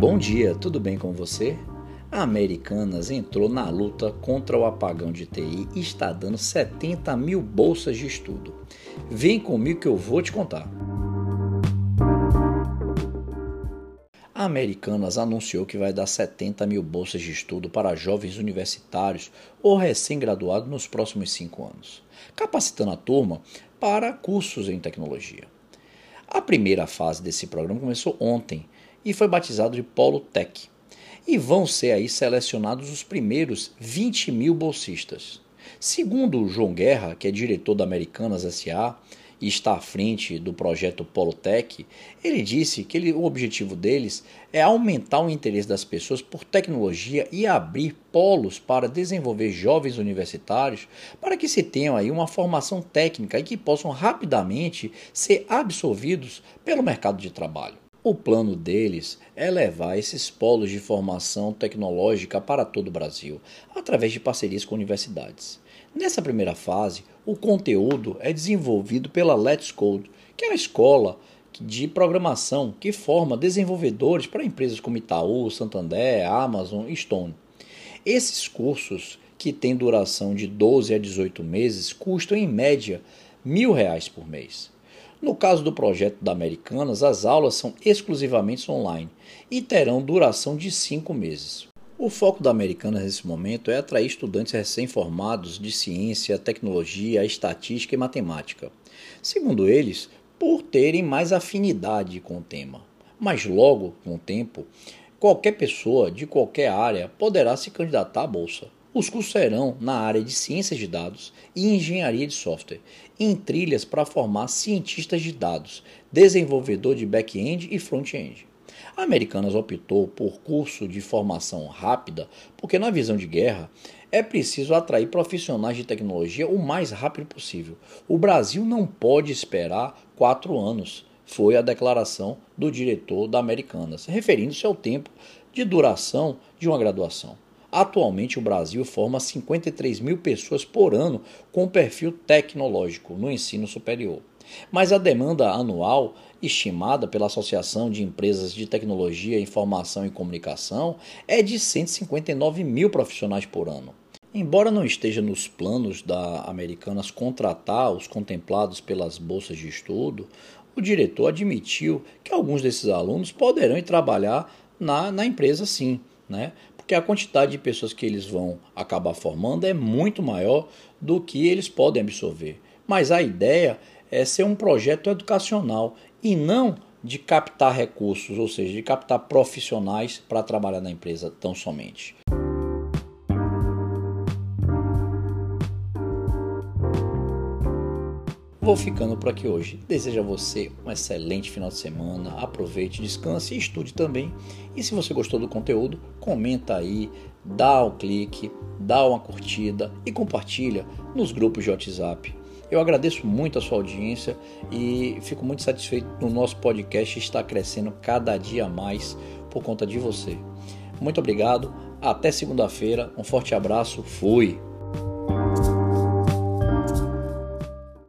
Bom dia, tudo bem com você? A Americanas entrou na luta contra o apagão de TI e está dando 70 mil bolsas de estudo. Vem comigo que eu vou te contar. A Americanas anunciou que vai dar 70 mil bolsas de estudo para jovens universitários ou recém-graduados nos próximos cinco anos, capacitando a turma para cursos em tecnologia. A primeira fase desse programa começou ontem e foi batizado de Polo Tech. E vão ser aí selecionados os primeiros 20 mil bolsistas. Segundo João Guerra, que é diretor da Americanas SA e está à frente do projeto Polotech, ele disse que ele, o objetivo deles é aumentar o interesse das pessoas por tecnologia e abrir polos para desenvolver jovens universitários para que se tenham aí uma formação técnica e que possam rapidamente ser absorvidos pelo mercado de trabalho. O plano deles é levar esses polos de formação tecnológica para todo o Brasil, através de parcerias com universidades. Nessa primeira fase, o conteúdo é desenvolvido pela Let's Code, que é uma escola de programação que forma desenvolvedores para empresas como Itaú, Santander, Amazon e Stone. Esses cursos, que têm duração de 12 a 18 meses, custam em média mil reais por mês. No caso do projeto da Americanas, as aulas são exclusivamente online e terão duração de cinco meses. O foco da Americanas nesse momento é atrair estudantes recém-formados de ciência, tecnologia, estatística e matemática. Segundo eles, por terem mais afinidade com o tema. Mas logo, com o tempo, qualquer pessoa de qualquer área poderá se candidatar à bolsa. Os cursos serão na área de ciências de dados e engenharia de software, em trilhas para formar cientistas de dados, desenvolvedor de back-end e front-end. A Americanas optou por curso de formação rápida, porque na visão de guerra é preciso atrair profissionais de tecnologia o mais rápido possível. O Brasil não pode esperar quatro anos, foi a declaração do diretor da Americanas, referindo-se ao tempo de duração de uma graduação. Atualmente, o Brasil forma 53 mil pessoas por ano com perfil tecnológico no ensino superior. Mas a demanda anual, estimada pela Associação de Empresas de Tecnologia, Informação e Comunicação, é de 159 mil profissionais por ano. Embora não esteja nos planos da Americanas contratar os contemplados pelas bolsas de estudo, o diretor admitiu que alguns desses alunos poderão ir trabalhar na, na empresa sim, né? Porque a quantidade de pessoas que eles vão acabar formando é muito maior do que eles podem absorver. Mas a ideia é ser um projeto educacional e não de captar recursos, ou seja, de captar profissionais para trabalhar na empresa tão somente. Vou ficando por aqui hoje. Desejo a você um excelente final de semana. Aproveite, descanse e estude também. E se você gostou do conteúdo, comenta aí, dá o clique, dá uma curtida e compartilha nos grupos de WhatsApp. Eu agradeço muito a sua audiência e fico muito satisfeito no nosso podcast estar crescendo cada dia mais por conta de você. Muito obrigado, até segunda-feira, um forte abraço, fui!